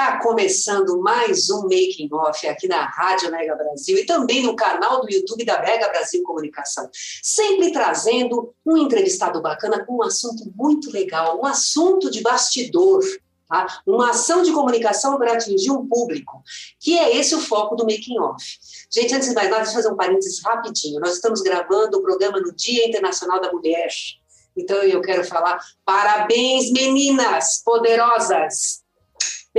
Está começando mais um Making Off aqui na Rádio Mega Brasil e também no canal do YouTube da Mega Brasil Comunicação. Sempre trazendo um entrevistado bacana com um assunto muito legal, um assunto de bastidor. Tá? Uma ação de comunicação para atingir um público, que é esse o foco do Making Off. Gente, antes de mais nada, deixa eu fazer um parênteses rapidinho. Nós estamos gravando o programa no Dia Internacional da Mulher. Então eu quero falar parabéns, meninas poderosas!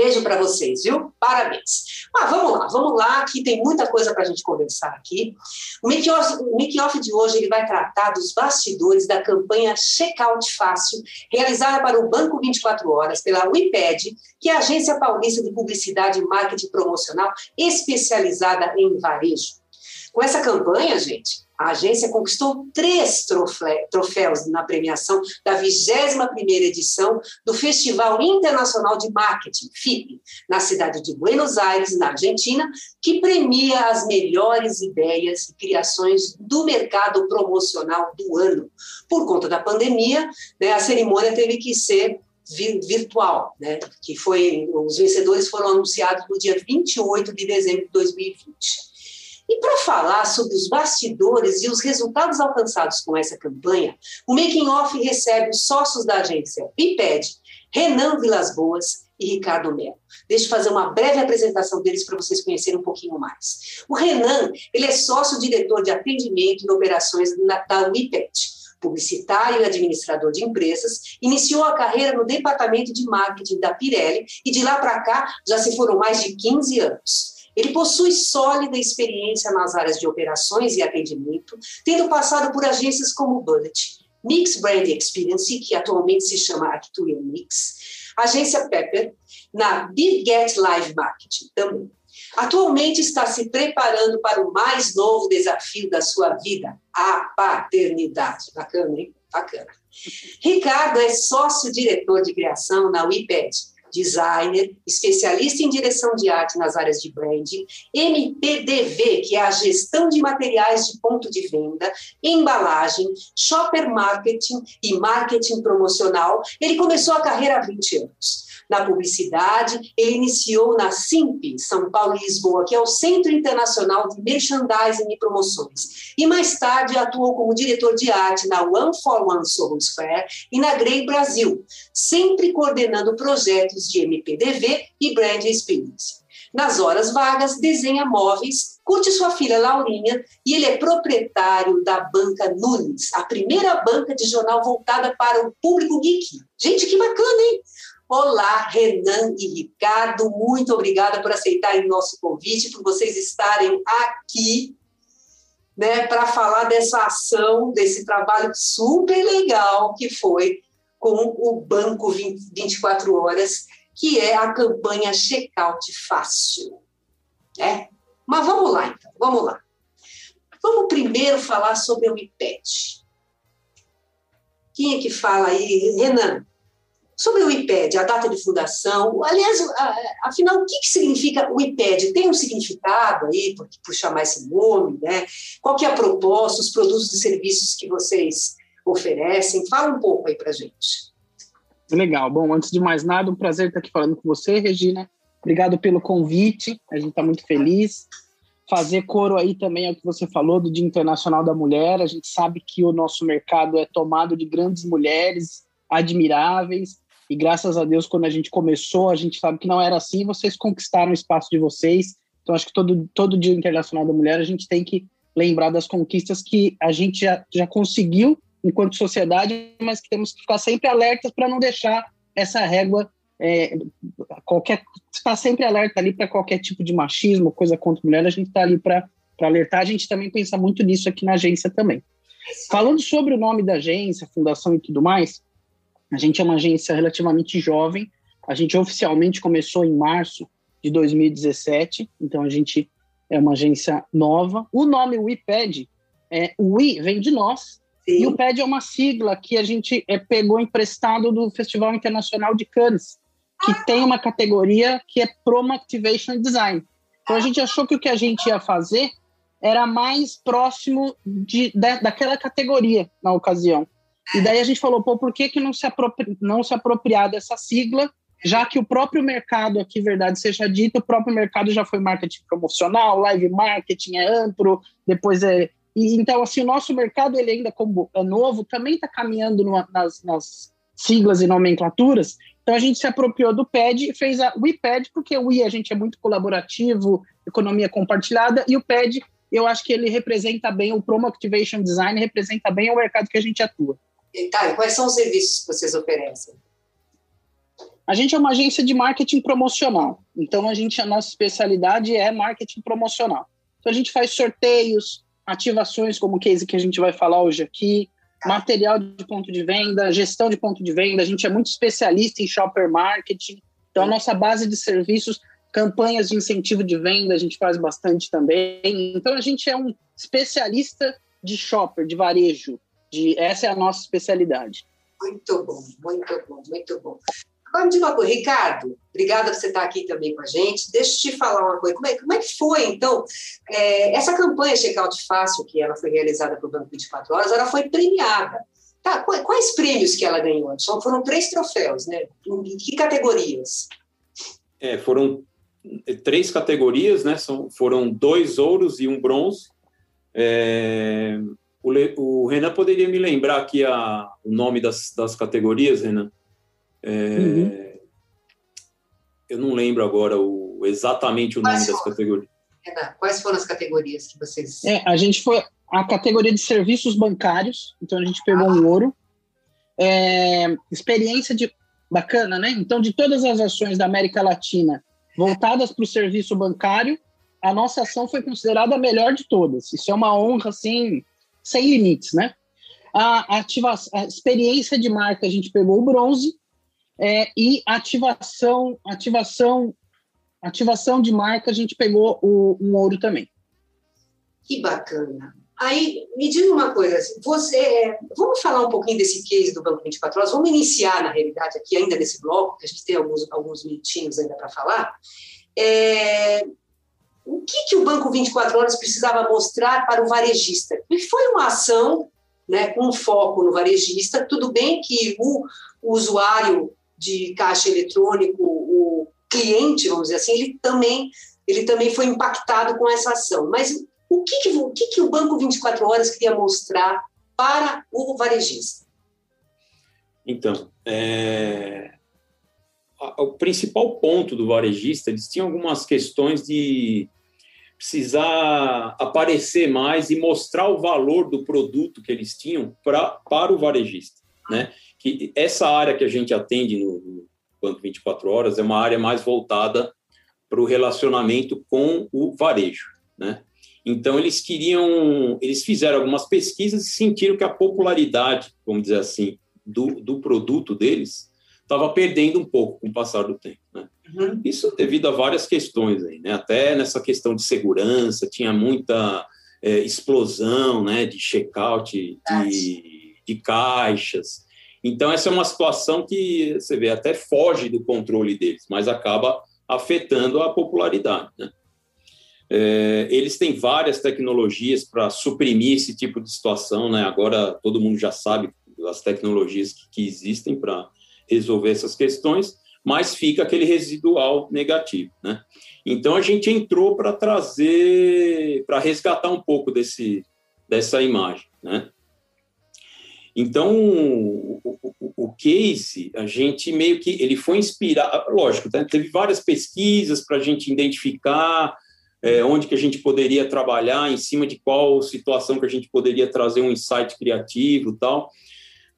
Beijo para vocês, viu? Parabéns. Mas vamos lá, vamos lá, que tem muita coisa para a gente conversar aqui. O make-off de hoje ele vai tratar dos bastidores da campanha Checkout Fácil, realizada para o Banco 24 Horas pela WIPED, que é a Agência Paulista de Publicidade e Marketing Promocional especializada em varejo. Com essa campanha, gente, a agência conquistou três troféus na premiação da 21ª edição do Festival Internacional de Marketing, FIP, na cidade de Buenos Aires, na Argentina, que premia as melhores ideias e criações do mercado promocional do ano. Por conta da pandemia, né, a cerimônia teve que ser virtual, né, que foi os vencedores foram anunciados no dia 28 de dezembro de 2020. E para falar sobre os bastidores e os resultados alcançados com essa campanha, o Making Off recebe os sócios da agência Biped, Renan Vilas Boas e Ricardo Melo. Deixa eu fazer uma breve apresentação deles para vocês conhecerem um pouquinho mais. O Renan, ele é sócio-diretor de atendimento e operações da WIPET, publicitário e administrador de empresas, iniciou a carreira no departamento de marketing da Pirelli e de lá para cá já se foram mais de 15 anos. Ele possui sólida experiência nas áreas de operações e atendimento, tendo passado por agências como Bullet, Mix Brand Experience, que atualmente se chama Actua Mix, agência Pepper, na Big Get Live Marketing também. Atualmente está se preparando para o mais novo desafio da sua vida, a paternidade. Bacana, hein? Bacana. Ricardo é sócio-diretor de criação na WIPED, designer, especialista em direção de arte nas áreas de branding, MPDV, que é a gestão de materiais de ponto de venda, embalagem, shopper marketing e marketing promocional. Ele começou a carreira há 20 anos na publicidade. Ele iniciou na SIMP, São Paulo e Lisboa, que é o Centro Internacional de Merchandising e Promoções. E mais tarde atuou como diretor de arte na One for One Soho Square e na Grey Brasil, sempre coordenando projetos de MPDV e Brand Experience. Nas horas vagas, desenha móveis, curte sua filha Laurinha e ele é proprietário da Banca Nunes, a primeira banca de jornal voltada para o público geek. Gente, que bacana, hein? Olá, Renan e Ricardo, muito obrigada por aceitarem o nosso convite, por vocês estarem aqui né, para falar dessa ação, desse trabalho super legal que foi com o Banco 20, 24 Horas, que é a campanha Checkout Fácil. Né? Mas vamos lá, então, vamos lá. Vamos primeiro falar sobre o IPED. Quem é que fala aí? Renan, Sobre o IPED, a data de fundação, aliás, afinal, o que, significa o IPED? Tem um significado aí por, por chamar esse nome, né? Qual que é a proposta, os produtos e serviços que vocês oferecem? Fala um pouco aí para gente. Legal. Bom, antes de mais nada, um prazer estar aqui falando com você, Regina. Obrigado pelo convite, a gente está muito feliz. Fazer coro aí também ao que você falou do Dia Internacional da Mulher. A gente sabe que o nosso mercado é tomado de grandes mulheres admiráveis e graças a Deus, quando a gente começou, a gente sabe que não era assim, vocês conquistaram o espaço de vocês. Então, acho que todo, todo Dia Internacional da Mulher, a gente tem que lembrar das conquistas que a gente já, já conseguiu enquanto sociedade, mas que temos que ficar sempre alertas para não deixar essa régua é, qualquer está sempre alerta ali para qualquer tipo de machismo, coisa contra mulher, a gente está ali para alertar. A gente também pensa muito nisso aqui na agência também. Falando sobre o nome da agência, fundação e tudo mais, a gente é uma agência relativamente jovem. A gente oficialmente começou em março de 2017, então a gente é uma agência nova. O nome WePad, é, o We vem de nós, Sim. e o PAD é uma sigla que a gente é, pegou emprestado do Festival Internacional de Cannes, que ah. tem uma categoria que é Promo Activation Design. Então a gente achou que o que a gente ia fazer era mais próximo de, de daquela categoria na ocasião. E daí a gente falou, pô, por que, que não, se não se apropriar dessa sigla, já que o próprio mercado, aqui verdade seja dita, o próprio mercado já foi marketing promocional, live marketing é amplo, depois é... E, então, assim, o nosso mercado, ele ainda como é novo, também está caminhando nas, nas siglas e nomenclaturas, então a gente se apropriou do PED e fez a WePad, porque o We a gente é muito colaborativo, economia compartilhada, e o PED eu acho que ele representa bem, o Promo Activation Design representa bem o mercado que a gente atua. E, tá, e quais são os serviços que vocês oferecem? A gente é uma agência de marketing promocional. Então, a gente, a nossa especialidade é marketing promocional. Então, a gente faz sorteios, ativações, como o case que a gente vai falar hoje aqui, tá. material de ponto de venda, gestão de ponto de venda. A gente é muito especialista em shopper marketing. Então, a nossa base de serviços Campanhas de incentivo de venda a gente faz bastante também. Então a gente é um especialista de shopper, de varejo. De, essa é a nossa especialidade. Muito bom, muito bom, muito bom. Agora me diga uma coisa, Ricardo, obrigada por você estar aqui também com a gente. Deixa eu te falar uma coisa. Como é, como é que foi, então, é, essa campanha Checkout Fácil, que ela foi realizada pelo Banco 24 Horas, ela foi premiada. Tá, quais prêmios que ela ganhou? Só foram três troféus, né? Em que categorias? É, foram três categorias, né? São, foram dois ouros e um bronze. É, o, o, Renan poderia me lembrar aqui a, o nome das, das categorias, Renan? É, uhum. Eu não lembro agora o, exatamente o nome das categorias. Renan, quais foram as categorias que vocês. É, a gente foi a categoria de serviços bancários, então a gente pegou ah. um ouro. É, experiência de bacana, né? Então, de todas as ações da América Latina, voltadas para o serviço bancário, a nossa ação foi considerada a melhor de todas. Isso é uma honra, assim, sem limites, né? A, ativa, a experiência de marca, a gente pegou o bronze, é, e ativação, ativação, ativação de marca, a gente pegou o, um ouro também. Que bacana. Aí, me diga uma coisa, você, vamos falar um pouquinho desse case do Banco 24 Horas, vamos iniciar, na realidade, aqui ainda nesse bloco, que a gente tem alguns, alguns minutinhos ainda para falar. É, o que, que o Banco 24 Horas precisava mostrar para o varejista? E foi uma ação né, com foco no varejista, tudo bem que o, o usuário de caixa eletrônico, o cliente, vamos dizer assim, ele também, ele também foi impactado com essa ação, mas o que, que, o, que, que o Banco 24 Horas queria mostrar para o varejista? Então, é, o principal ponto do varejista, eles tinham algumas questões de precisar aparecer mais e mostrar o valor do produto que eles tinham pra, para o varejista, né? Que essa área que a gente atende no, no Banco 24 Horas é uma área mais voltada para o relacionamento com o varejo, né? Então, eles queriam, eles fizeram algumas pesquisas e sentiram que a popularidade, vamos dizer assim, do, do produto deles estava perdendo um pouco com o passar do tempo. Né? Uhum. Isso devido a várias questões aí, né? Até nessa questão de segurança, tinha muita é, explosão né, de check-out de, de caixas. Então, essa é uma situação que você vê até foge do controle deles, mas acaba afetando a popularidade. Né? É, eles têm várias tecnologias para suprimir esse tipo de situação, né? Agora todo mundo já sabe as tecnologias que, que existem para resolver essas questões, mas fica aquele residual negativo, né? Então a gente entrou para trazer, para resgatar um pouco desse dessa imagem, né? Então o, o, o, case a gente meio que ele foi inspirado, lógico, né? teve várias pesquisas para a gente identificar é, onde que a gente poderia trabalhar, em cima de qual situação que a gente poderia trazer um insight criativo tal.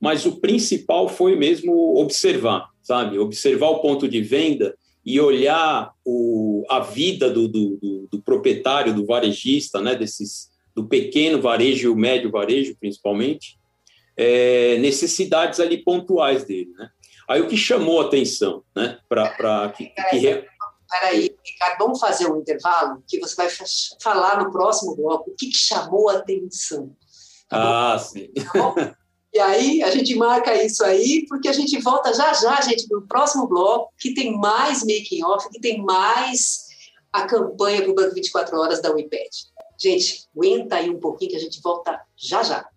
Mas o principal foi mesmo observar, sabe? Observar o ponto de venda e olhar o, a vida do, do, do, do proprietário, do varejista, né? Desses do pequeno varejo e o médio varejo, principalmente, é, necessidades ali pontuais dele, né? Aí o que chamou a atenção, né? Para que, que... Peraí, Ricardo, vamos fazer um intervalo que você vai falar no próximo bloco o que, que chamou a atenção. Tá ah, sim. Tá e aí a gente marca isso aí, porque a gente volta já já, gente, no próximo bloco, que tem mais making off, que tem mais a campanha para o Banco 24 Horas da WIPED. Gente, aguenta aí um pouquinho que a gente volta já já.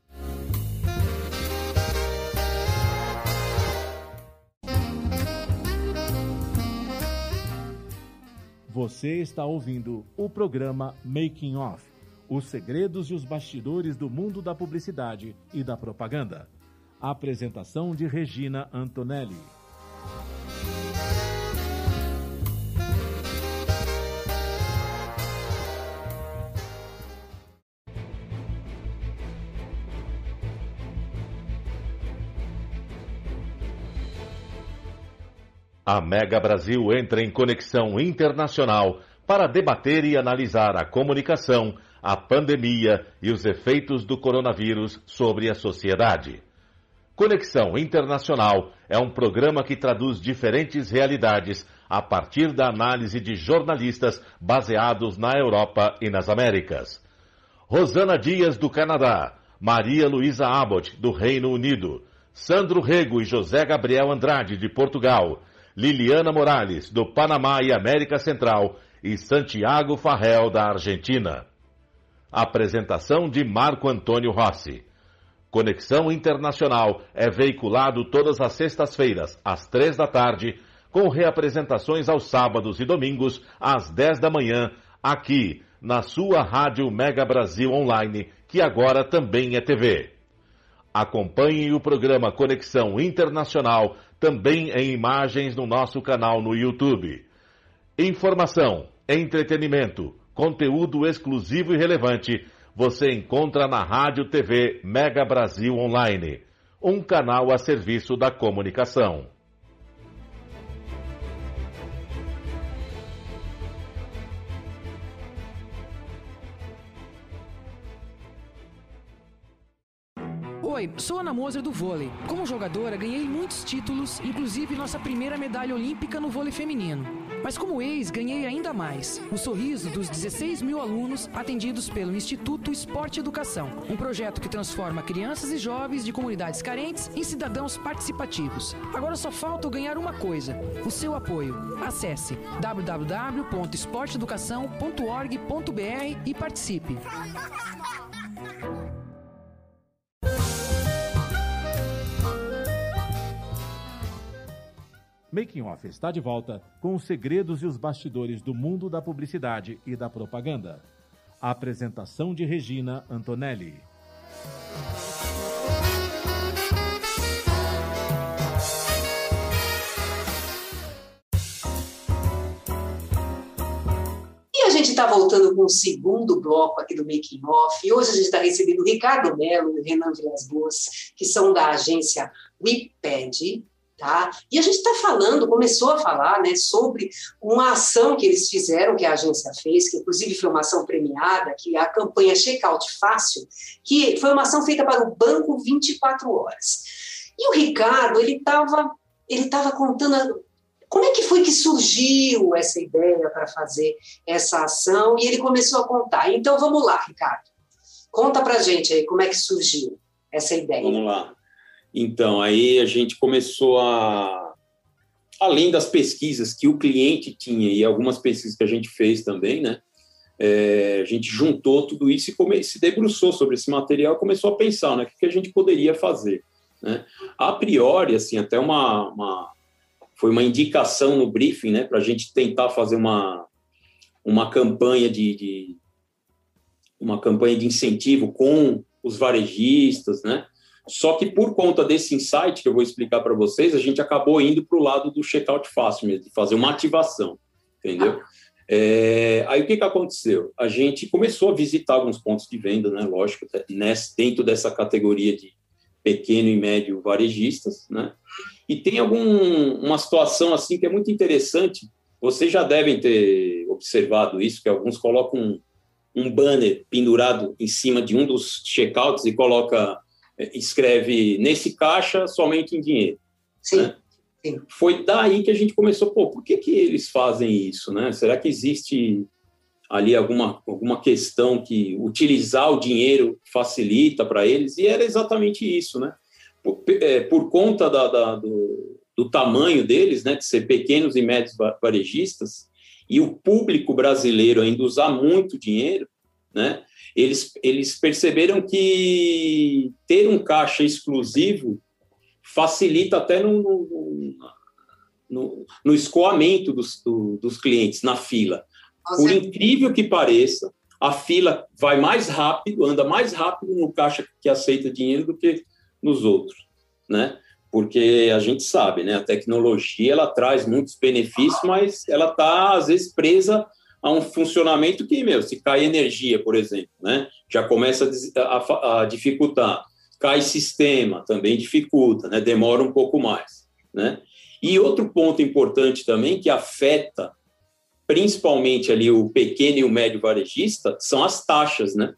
Você está ouvindo o programa Making Off os segredos e os bastidores do mundo da publicidade e da propaganda. Apresentação de Regina Antonelli. A Mega Brasil entra em conexão internacional para debater e analisar a comunicação a pandemia e os efeitos do coronavírus sobre a sociedade. Conexão Internacional é um programa que traduz diferentes realidades a partir da análise de jornalistas baseados na Europa e nas Américas. Rosana Dias, do Canadá, Maria Luísa Abbott, do Reino Unido, Sandro Rego e José Gabriel Andrade, de Portugal, Liliana Morales, do Panamá e América Central, e Santiago Farrell, da Argentina. Apresentação de Marco Antônio Rossi. Conexão Internacional é veiculado todas as sextas-feiras, às três da tarde, com reapresentações aos sábados e domingos, às dez da manhã, aqui, na sua Rádio Mega Brasil Online, que agora também é TV. Acompanhe o programa Conexão Internacional também em imagens no nosso canal no YouTube. Informação, entretenimento, Conteúdo exclusivo e relevante você encontra na Rádio TV Mega Brasil Online, um canal a serviço da comunicação. Oi, sou Ana Moser do vôlei. Como jogadora, ganhei muitos títulos, inclusive nossa primeira medalha olímpica no vôlei feminino. Mas como ex, ganhei ainda mais. O sorriso dos 16 mil alunos atendidos pelo Instituto Esporte Educação, um projeto que transforma crianças e jovens de comunidades carentes em cidadãos participativos. Agora só falta ganhar uma coisa: o seu apoio. Acesse www.esporteeducação.org.br e participe. Making Off está de volta com os segredos e os bastidores do mundo da publicidade e da propaganda. A apresentação de Regina Antonelli. E a gente está voltando com o segundo bloco aqui do Making Off. Hoje a gente está recebendo Ricardo Melo e Renan Vilas Boas, que são da agência WePad, Tá? E a gente está falando, começou a falar né, sobre uma ação que eles fizeram, que a agência fez, que inclusive foi uma ação premiada, que é a campanha Checkout Fácil, que foi uma ação feita para o Banco 24 Horas. E o Ricardo, ele estava ele tava contando como é que foi que surgiu essa ideia para fazer essa ação, e ele começou a contar. Então vamos lá, Ricardo. Conta para gente aí como é que surgiu essa ideia. Vamos lá. Então, aí a gente começou a. Além das pesquisas que o cliente tinha e algumas pesquisas que a gente fez também, né? É, a gente juntou tudo isso e come, se debruçou sobre esse material e começou a pensar, né? O que a gente poderia fazer, né? A priori, assim, até uma, uma foi uma indicação no briefing, né? Para a gente tentar fazer uma, uma campanha de, de uma campanha de incentivo com os varejistas, né? Só que por conta desse insight que eu vou explicar para vocês, a gente acabou indo para o lado do checkout fácil mesmo, de fazer uma ativação, entendeu? É, aí o que, que aconteceu? A gente começou a visitar alguns pontos de venda, né? Lógico, dentro dessa categoria de pequeno e médio varejistas, né? E tem uma situação assim que é muito interessante. Vocês já devem ter observado isso, que alguns colocam um banner pendurado em cima de um dos checkouts e coloca, escreve nesse caixa somente em dinheiro. Sim. Né? Sim. Foi daí que a gente começou, pô, por que, que eles fazem isso, né? Será que existe ali alguma, alguma questão que utilizar o dinheiro facilita para eles? E era exatamente isso, né? Por, é, por conta da, da, do, do tamanho deles, né, de ser pequenos e médios varejistas, e o público brasileiro ainda usar muito dinheiro, né, eles, eles perceberam que ter um caixa exclusivo facilita até no, no, no, no escoamento dos, do, dos clientes na fila. Por incrível que pareça, a fila vai mais rápido, anda mais rápido no caixa que aceita dinheiro do que nos outros, né? Porque a gente sabe, né? A tecnologia ela traz muitos benefícios, mas ela está às vezes presa a um funcionamento que, meu, se cai energia, por exemplo, né? Já começa a, a, dificultar. Cai sistema, também dificulta, né? Demora um pouco mais, né? E outro ponto importante também que afeta principalmente ali o pequeno e o médio varejista são as taxas, né?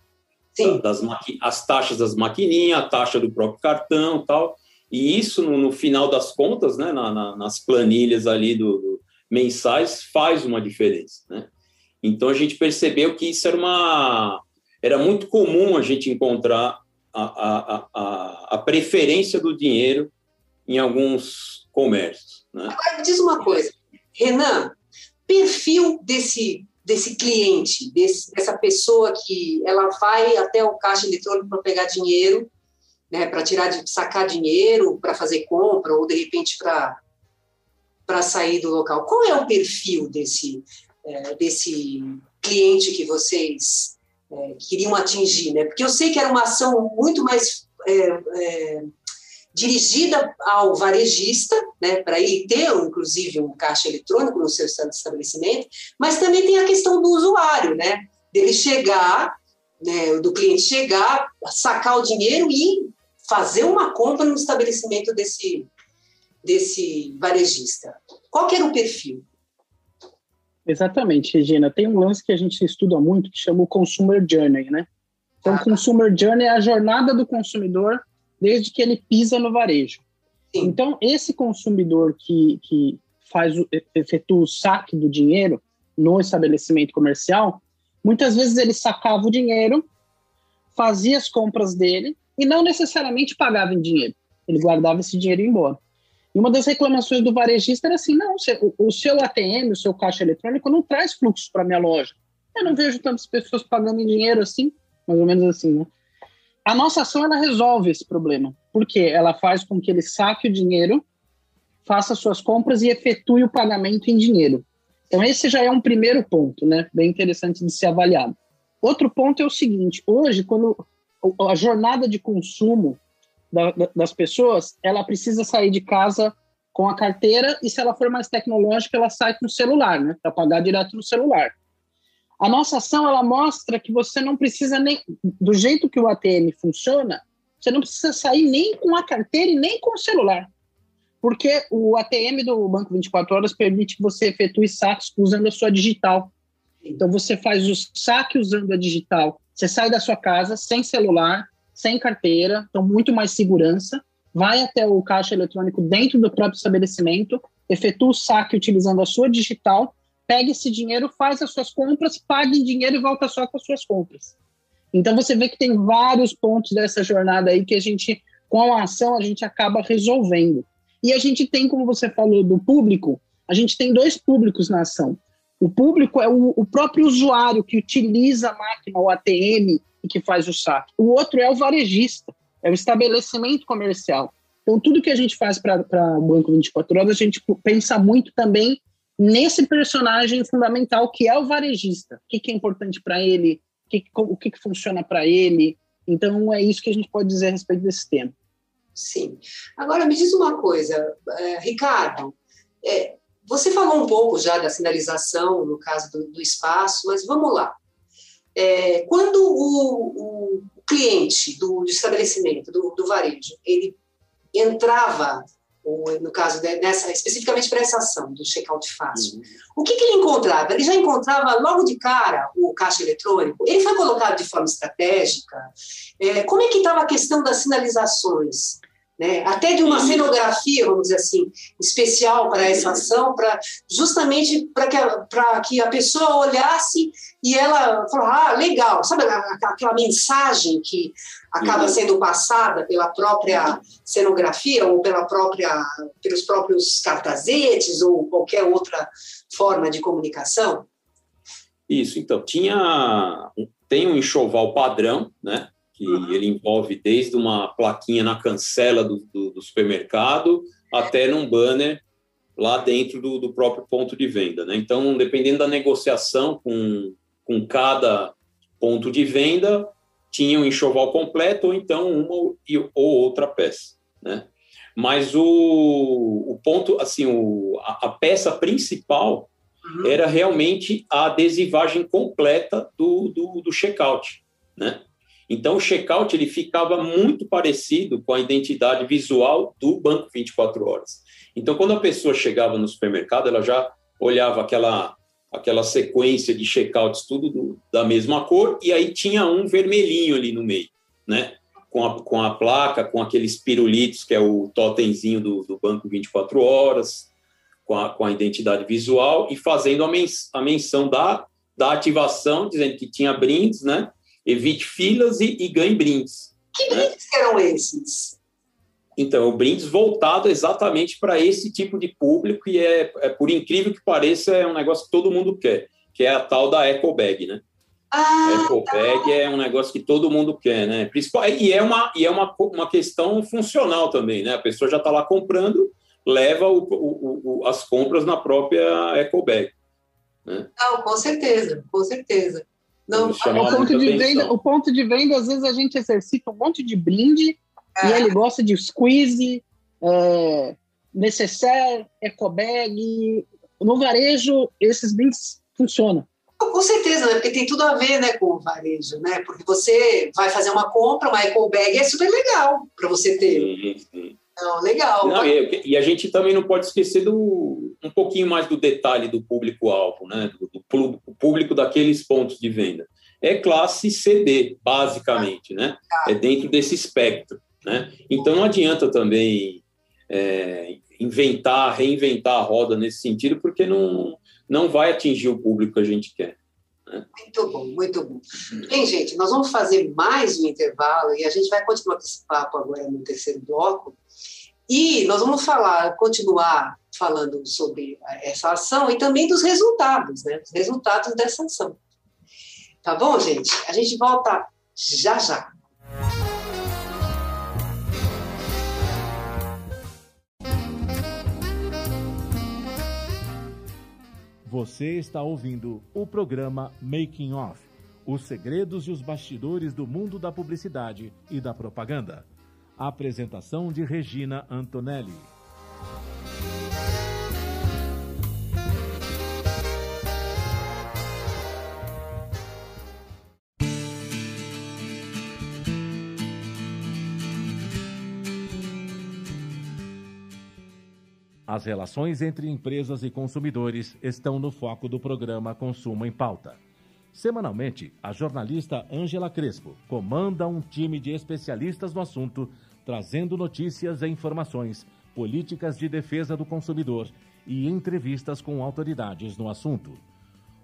Sim. Das as taxas das maquininhas, a taxa do próprio cartão, tal. E isso no, no final das contas, né? Na, na, nas planilhas ali do, do, mensais faz uma diferença, né? Então a gente percebeu que isso era uma era muito comum a gente encontrar a, a, a, a preferência do dinheiro em alguns comércios. Né? Agora, diz uma coisa, Renan, perfil desse, desse cliente, desse, dessa pessoa que ela vai até o caixa eletrônico para pegar dinheiro, né, para tirar, sacar dinheiro, para fazer compra ou de repente para para sair do local. Qual é o perfil desse é, desse cliente que vocês é, queriam atingir, né? Porque eu sei que era uma ação muito mais é, é dirigida ao varejista, né, para ele ter, inclusive, um caixa eletrônico no seu estabelecimento, mas também tem a questão do usuário, né, dele chegar, né, do cliente chegar, sacar o dinheiro e fazer uma compra no estabelecimento desse, desse varejista. Qual que era o perfil? Exatamente, Regina. Tem um lance que a gente estuda muito que chama o Consumer Journey, né? Então, ah. Consumer Journey é a jornada do consumidor desde que ele pisa no varejo. Sim. Então, esse consumidor que, que faz o, efetua o saque do dinheiro no estabelecimento comercial, muitas vezes ele sacava o dinheiro, fazia as compras dele e não necessariamente pagava em dinheiro. Ele guardava esse dinheiro e ia embora. Uma das reclamações do varejista era assim: não, o seu ATM, o seu caixa eletrônico, não traz fluxo para minha loja. Eu não vejo tantas pessoas pagando em dinheiro assim, mais ou menos assim, né? A nossa ação ela resolve esse problema, porque ela faz com que ele saque o dinheiro, faça suas compras e efetue o pagamento em dinheiro. Então esse já é um primeiro ponto, né? Bem interessante de ser avaliado. Outro ponto é o seguinte: hoje, quando a jornada de consumo da, das pessoas, ela precisa sair de casa com a carteira e se ela for mais tecnológica, ela sai com o celular, né? Para pagar direto no celular. A nossa ação ela mostra que você não precisa nem do jeito que o ATM funciona, você não precisa sair nem com a carteira e nem com o celular. Porque o ATM do Banco 24 Horas permite que você efetue saques usando a sua digital. Então você faz o saque usando a digital. Você sai da sua casa sem celular, sem carteira, então muito mais segurança. Vai até o caixa eletrônico dentro do próprio estabelecimento, efetua o saque utilizando a sua digital pega esse dinheiro, faz as suas compras, paga em dinheiro e volta só com as suas compras. Então você vê que tem vários pontos dessa jornada aí que a gente, com a ação, a gente acaba resolvendo. E a gente tem, como você falou, do público, a gente tem dois públicos na ação. O público é o, o próprio usuário que utiliza a máquina, o ATM, e que faz o saque. O outro é o varejista, é o estabelecimento comercial. Então, tudo que a gente faz para o Banco 24 Horas, a gente pensa muito também nesse personagem fundamental que é o varejista. O que, que é importante para ele, o, que, o que, que funciona para ele. Então, é isso que a gente pode dizer a respeito desse tema. Sim. Agora, me diz uma coisa, é, Ricardo. É, você falou um pouco já da sinalização, no caso do, do espaço, mas vamos lá. É, quando o, o, cliente do, do estabelecimento, do, do varejo, ele entrava ou no caso dessa, especificamente para essa ação do check-out fácil. Uhum. O que, que, ele encontrava? Ele já encontrava logo de cara o caixa eletrônico? Ele foi colocado de forma estratégica? É, como é que estava a questão das sinalizações? Né? Até de uma cenografia, vamos dizer assim, especial para essa ação, para justamente para que, a, que a pessoa olhasse e ela falou, ah, legal, sabe aquela mensagem que acaba uhum. sendo passada pela própria cenografia ou pela própria, pelos próprios cartazetes ou qualquer outra forma de comunicação? Isso, então, tinha, tem um enxoval padrão, né, que uhum. ele envolve desde uma plaquinha na cancela do, do, do supermercado até num banner lá dentro do, do, próprio ponto de venda. Né? Então, dependendo da negociação com, com cada ponto de venda, tinha um enxoval completo ou então uma ou outra peça. Né? Mas o, o ponto, assim, o, a, a peça principal uhum. era realmente a adesivagem completa do, do, do checkout, né? Então, o checkout ele ficava muito parecido com a identidade visual do banco 24 horas. Então, quando a pessoa chegava no supermercado, ela já olhava aquela aquela sequência de checkouts tudo do, da mesma cor e aí tinha um vermelhinho ali no meio, né? Com a, com a placa, com aqueles pirulitos, que é o totemzinho do, do banco 24 horas, com a, com a identidade visual e fazendo a, a menção da, da ativação, dizendo que tinha brindes, né? Evite filas e, e ganhe brindes. Que né? brindes eram esses? Então, o brindes voltado exatamente para esse tipo de público e é, é, por incrível que pareça, é um negócio que todo mundo quer, que é a tal da Eco Bag, né? Ah, a Eco Bag tá. é um negócio que todo mundo quer, né? Principal, e é uma, e é uma, uma questão funcional também, né? A pessoa já está lá comprando, leva o, o, o, as compras na própria Eco Bag. Né? Não, com certeza, com certeza. Não, o ponto, de venda, o ponto de venda, às vezes a gente exercita um monte de brinde é. e ele gosta de squeeze, é, necessaire, ecobag. No varejo, esses brindes funcionam. Com certeza, né? porque tem tudo a ver né, com o varejo, né? Porque você vai fazer uma compra, uma ecobag é super legal para você ter. Sim. Não, legal. Não, e, e, a gente também não pode esquecer do um pouquinho mais do detalhe do público-alvo, né? Do, do, público daqueles pontos de venda. É classe CD, basicamente, né? É dentro desse espectro, né? Então não adianta também é, inventar, reinventar a roda nesse sentido, porque não, não vai atingir o público que a gente quer. Né? Muito bom, muito bom. Bem, gente, nós vamos fazer mais um intervalo e a gente vai continuar com esse papo agora no terceiro bloco. E nós vamos falar, continuar falando sobre essa ação e também dos resultados, né? Os resultados dessa ação. Tá bom, gente? A gente volta já já. Você está ouvindo o programa Making Off os segredos e os bastidores do mundo da publicidade e da propaganda apresentação de Regina Antonelli. As relações entre empresas e consumidores estão no foco do programa Consumo em Pauta. Semanalmente, a jornalista Ângela Crespo comanda um time de especialistas no assunto trazendo notícias e informações, políticas de defesa do consumidor e entrevistas com autoridades no assunto.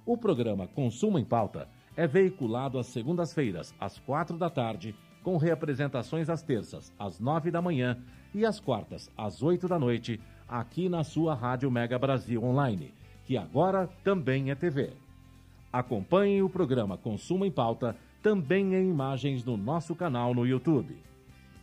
O programa Consumo em Pauta é veiculado às segundas-feiras, às quatro da tarde, com reapresentações às terças, às nove da manhã e às quartas, às oito da noite, aqui na sua Rádio Mega Brasil Online, que agora também é TV. Acompanhe o programa Consumo em Pauta também em imagens no nosso canal no YouTube.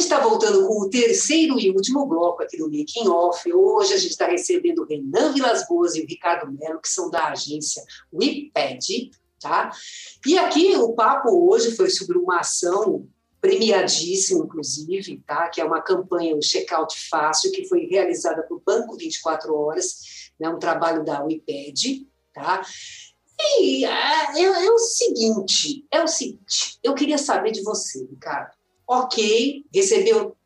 Gente está voltando com o terceiro e último bloco aqui do Making Off. Hoje a gente está recebendo o Renan Vilas Boas e o Ricardo Melo, que são da agência WePad, tá? E aqui o papo hoje foi sobre uma ação premiadíssima, inclusive, tá? Que é uma campanha, um checkout fácil, que foi realizada por Banco 24 Horas, né? Um trabalho da WePad, tá? E é, é, é o seguinte, é o seguinte, eu queria saber de você, Ricardo ok, recebeu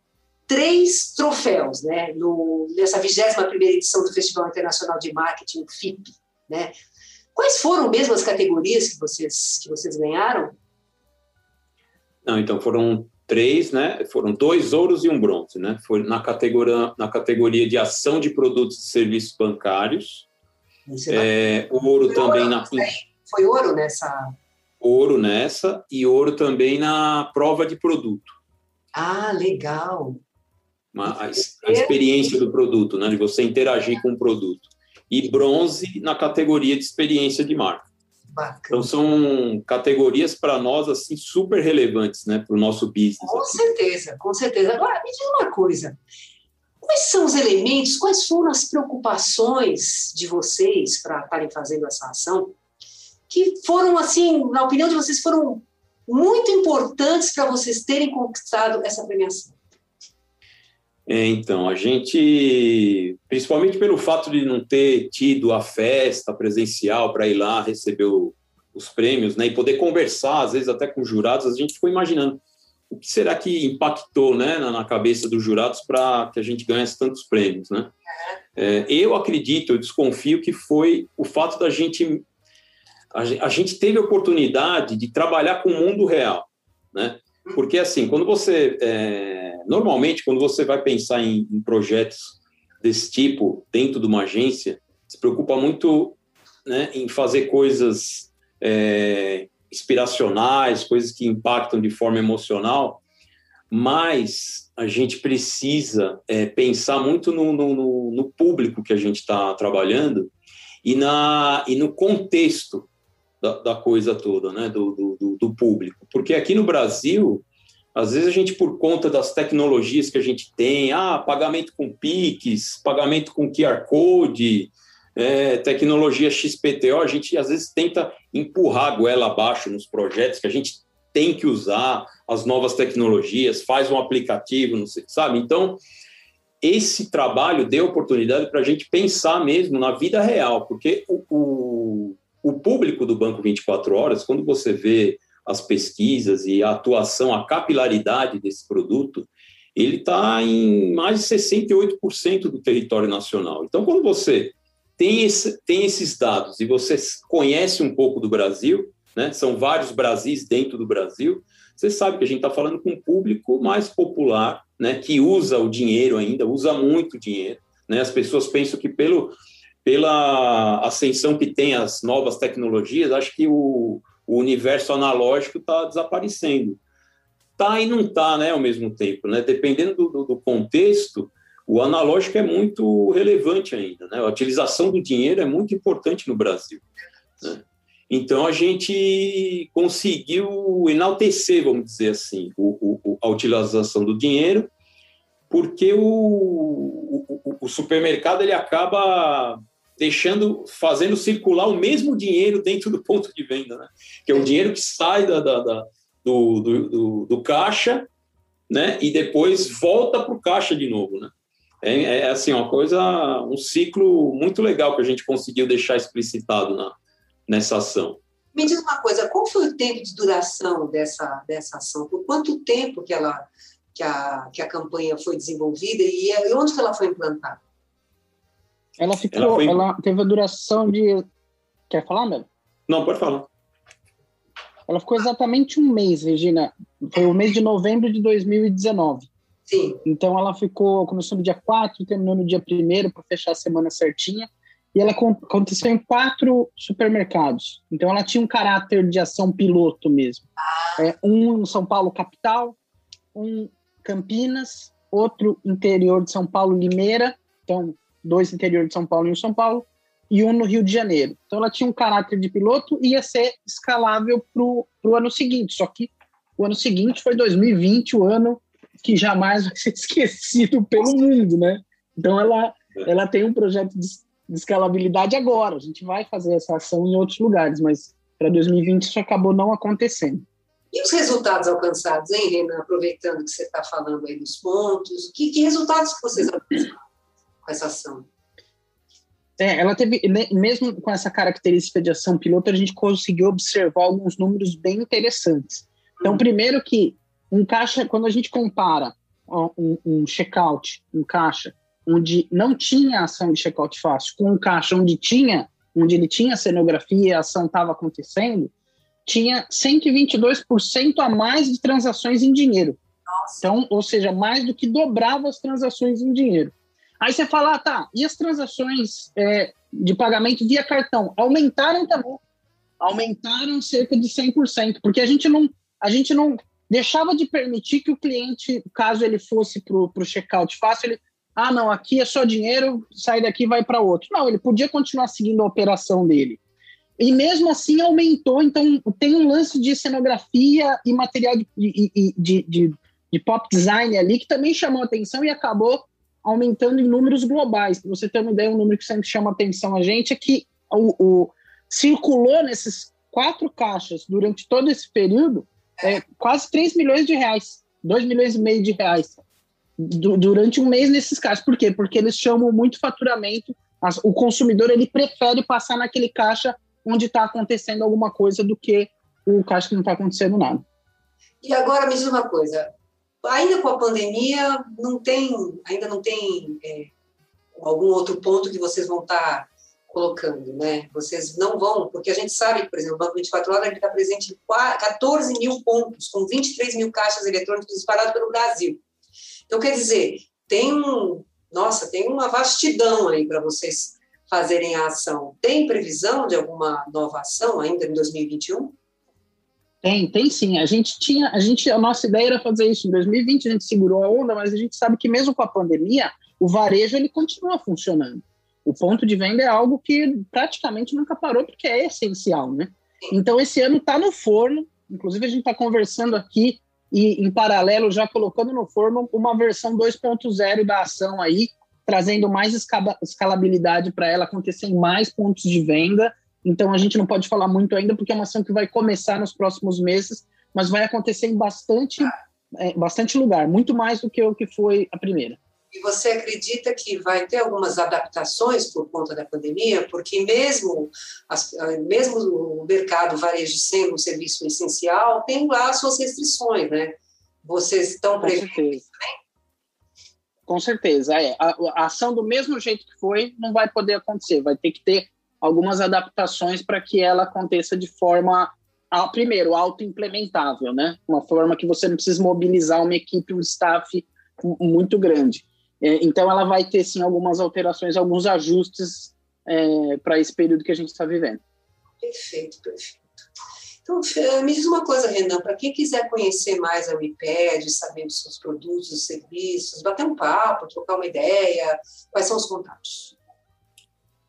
três troféus né, no, nessa 21 edição do Festival Internacional de Marketing, FIP. Né? Quais foram mesmo as categorias que vocês, que vocês ganharam? Não, então foram três, né? Foram dois ouros e um bronze, né? Foi na categoria, na categoria de ação de produtos e serviços bancários. É, ouro foi também ouro, na. Foi ouro nessa. Ouro nessa e ouro também na prova de produto. Ah, legal. Uma, a, a, experiência do produto, né? De você interagir com o produto. E bronze na categoria de experiência de marca. Bacana. Então são categorias para nós assim super relevantes, né, para o nosso business. Com aqui. certeza, com certeza. Agora me diz uma coisa: quais são os elementos, quais foram as preocupações de vocês para estarem fazendo essa ação que foram assim, na opinião de vocês, foram muito importantes para vocês terem conquistado essa premiação? É, então, a gente, principalmente pelo fato de não ter tido a festa presencial para ir lá receber o, os prêmios, né, e poder conversar, às vezes até com jurados, a gente ficou imaginando o que será que impactou, né, na, na cabeça dos jurados para que a gente ganhasse tantos prêmios, né? É, eu acredito, eu desconfio que foi o fato da gente a gente teve a oportunidade de trabalhar com o mundo real, né? Porque assim, quando você é, normalmente quando você vai pensar em, em, projetos desse tipo dentro de uma agência, se preocupa muito né, em fazer coisas é, inspiracionais, coisas que impactam de forma emocional, mas a gente precisa é, pensar muito no, no, no, público que a gente está trabalhando e, na, e no contexto da, da coisa toda, né, do, do, do, público. Porque aqui no Brasil, às vezes a gente, por conta das tecnologias que a gente tem, ah, pagamento com PIX, pagamento com QR Code, é, tecnologia XPTO, a gente às vezes tenta empurrar a goela abaixo nos projetos que a gente tem que usar as novas tecnologias, faz um aplicativo, não sei, sabe? Então, esse trabalho deu oportunidade para a gente pensar mesmo na vida real, porque o, o, o público do Banco 24 Horas, quando você vê as pesquisas e a atuação, a capilaridade desse produto, ele está em mais de 68% do território nacional. Então, quando você tem, esse, tem esses dados e você conhece um pouco do Brasil, né, são vários Brasis dentro do Brasil, você sabe que a gente está falando com um público mais popular, né, que usa o dinheiro ainda, usa muito dinheiro. Né, as pessoas pensam que pelo pela ascensão que tem as novas tecnologias, acho que o, o universo analógico está desaparecendo. Tá e não está, né, ao mesmo tempo, né? Dependendo do, do, contexto, o analógico é muito relevante ainda, né? A utilização do dinheiro é muito importante no Brasil. Né? Então a gente conseguiu enaltecer, vamos dizer assim, o, o, a utilização do dinheiro, porque o, o supermercado ele acaba deixando, fazendo circular o mesmo dinheiro dentro do ponto de venda, né? Que é o dinheiro que sai da, da, da do, do, do, do, caixa, né? E depois volta para o caixa de novo, né? É, é assim, uma coisa, um ciclo muito legal que a gente conseguiu deixar explicitado na, nessa ação. Me diz uma coisa, qual foi o tempo de duração dessa, dessa ação? Por quanto tempo que, ela, que, a, que a campanha foi desenvolvida e, e onde ela foi implantada? Ela ficou, ela, foi... ela teve a duração de. Quer falar, Melo? Não, pode falar. Ela ficou exatamente um mês, Regina. Foi o mês de novembro de 2019. Sim. Então ela ficou, começou no dia 4, terminou no dia 1 para fechar a semana certinha. E ela aconteceu em quatro supermercados. Então ela tinha um caráter de ação piloto mesmo. Ah. É, um em São Paulo capital, um Campinas, outro interior de São Paulo Limeira, então dois interior de São Paulo e um São Paulo, e um no Rio de Janeiro. Então ela tinha um caráter de piloto e ia ser escalável para o ano seguinte. Só que o ano seguinte foi 2020, o ano que jamais vai ser esquecido pelo mundo, né? Então ela, ela tem um projeto de, de escalabilidade agora. A gente vai fazer essa ação em outros lugares, mas para 2020 isso acabou não acontecendo. E os resultados alcançados, hein, Renan? Aproveitando que você está falando aí dos pontos, que, que resultados que vocês alcançaram com essa ação? É, ela teve, mesmo com essa característica de ação piloto, a gente conseguiu observar alguns números bem interessantes. Então, hum. primeiro que um caixa, quando a gente compara um, um checkout, um caixa, onde não tinha ação de checkout fácil, com um caixa onde tinha, onde ele tinha cenografia a ação estava acontecendo, tinha 122% a mais de transações em dinheiro. Então, ou seja, mais do que dobrava as transações em dinheiro. Aí você fala, ah, tá, e as transações é, de pagamento via cartão? Aumentaram também. Aumentaram cerca de 100%, porque a gente não, a gente não deixava de permitir que o cliente, caso ele fosse para o checkout fácil, ele, ah, não, aqui é só dinheiro, sai daqui vai para outro. Não, ele podia continuar seguindo a operação dele. E mesmo assim aumentou, então tem um lance de cenografia e material de, de, de, de, de pop design ali que também chamou atenção e acabou aumentando em números globais. Para você ter uma ideia, um número que sempre chama atenção a gente é que o, o circulou nesses quatro caixas durante todo esse período é, quase 3 milhões de reais, 2 milhões e meio de reais durante um mês nesses caixas. Por quê? Porque eles chamam muito faturamento. As, o consumidor ele prefere passar naquele caixa onde está acontecendo alguma coisa do que o caixa que não está acontecendo nada. E agora me diz uma coisa, ainda com a pandemia, não tem, ainda não tem é, algum outro ponto que vocês vão estar tá colocando, né? Vocês não vão, porque a gente sabe que, por exemplo, o Banco 24 Horas está presente em 14 mil pontos, com 23 mil caixas eletrônicas disparadas pelo Brasil. Então, quer dizer, tem um, nossa, tem uma vastidão aí para vocês fazerem a ação. Tem previsão de alguma nova ação ainda em 2021? Tem, tem sim. A gente tinha, a gente, a nossa ideia era fazer isso em 2020, a gente segurou a onda, mas a gente sabe que mesmo com a pandemia, o varejo ele continua funcionando o ponto de venda é algo que praticamente nunca parou, porque é essencial, né? Então, esse ano está no forno, inclusive a gente está conversando aqui e, em paralelo, já colocando no forno uma versão 2.0 da ação aí, trazendo mais escalabilidade para ela acontecer em mais pontos de venda. Então, a gente não pode falar muito ainda, porque é uma ação que vai começar nos próximos meses, mas vai acontecer em bastante, é, bastante lugar, muito mais do que o que foi a primeira. E você acredita que vai ter algumas adaptações por conta da pandemia? Porque mesmo, as, mesmo o mercado varejo sendo um serviço essencial, tem lá as suas restrições, né? Vocês estão prevendo? Com certeza, é. A, a, ação do mesmo jeito que foi não vai poder acontecer, vai ter que ter algumas adaptações para que ela aconteça de forma, primeiro, auto-implementável, né? Uma forma que você não precisa mobilizar uma equipe, um staff muito grande. É, então, ela vai ter, sim, algumas alterações, alguns ajustes é, para esse período que a gente está vivendo. Perfeito, perfeito. Então, me diz uma coisa, Renan, para quem quiser conhecer mais a WIPED, saber dos seus produtos, serviços, bater um papo, trocar uma ideia, quais são os contatos?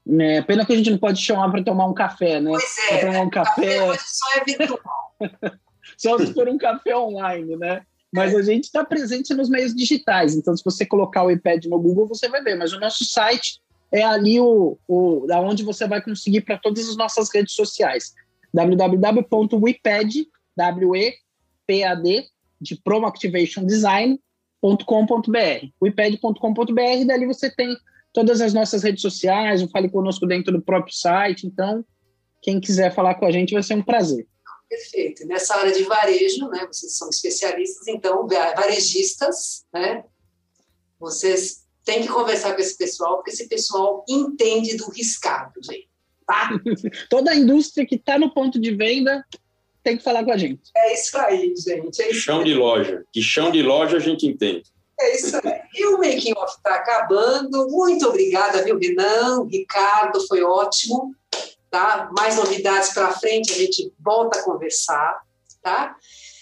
É, pena que a gente não pode chamar para tomar um café, né? Pois é, tomar um café... café só é virtual. só se for um café online, né? mas a gente está presente nos meios digitais. Então, se você colocar o iPad no Google, você vai ver. Mas o nosso site é ali o, o onde você vai conseguir para todas as nossas redes sociais. www.wipad, W-E-P-A-D, de Promo Activation Design, .com.br, wiped.com.br, dali você tem todas as nossas redes sociais, o Fale Conosco dentro do próprio site, então quem quiser falar com a gente vai ser um prazer. Perfeito. Nessa área de varejo, né, vocês são especialistas, então, varejistas, né, vocês têm que conversar com esse pessoal, porque esse pessoal entende do riscado, gente, tá? Toda a indústria que está no ponto de venda tem que falar com a gente. É isso aí, gente. É isso chão de loja. Que chão de loja a gente entende. É isso aí. E o Making Off está acabando. Muito obrigada, viu, Renan, Ricardo, foi ótimo. Tá? Mais novidades para frente, a gente volta a conversar. Tá?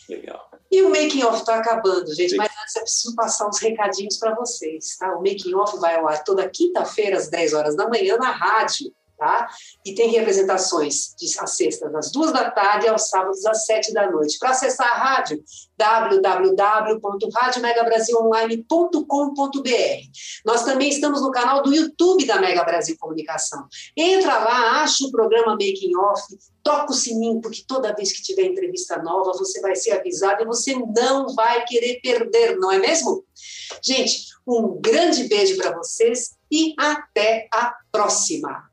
Legal. E o Making Off está acabando, gente, mas antes eu preciso passar uns recadinhos para vocês. Tá? O Making Off vai ao ar toda quinta-feira, às 10 horas da manhã, na rádio tá? E tem representações de, às sextas às duas da tarde e aos sábados às sete da noite. Para acessar a rádio, www.radiomegabrasilonline.com.br. Nós também estamos no canal do YouTube da Mega Brasil Comunicação. Entra lá, acha o programa Making Off, toca o sininho, porque toda vez que tiver entrevista nova, você vai ser avisado e você não vai querer perder, não é mesmo? Gente, um grande beijo para vocês e até a próxima!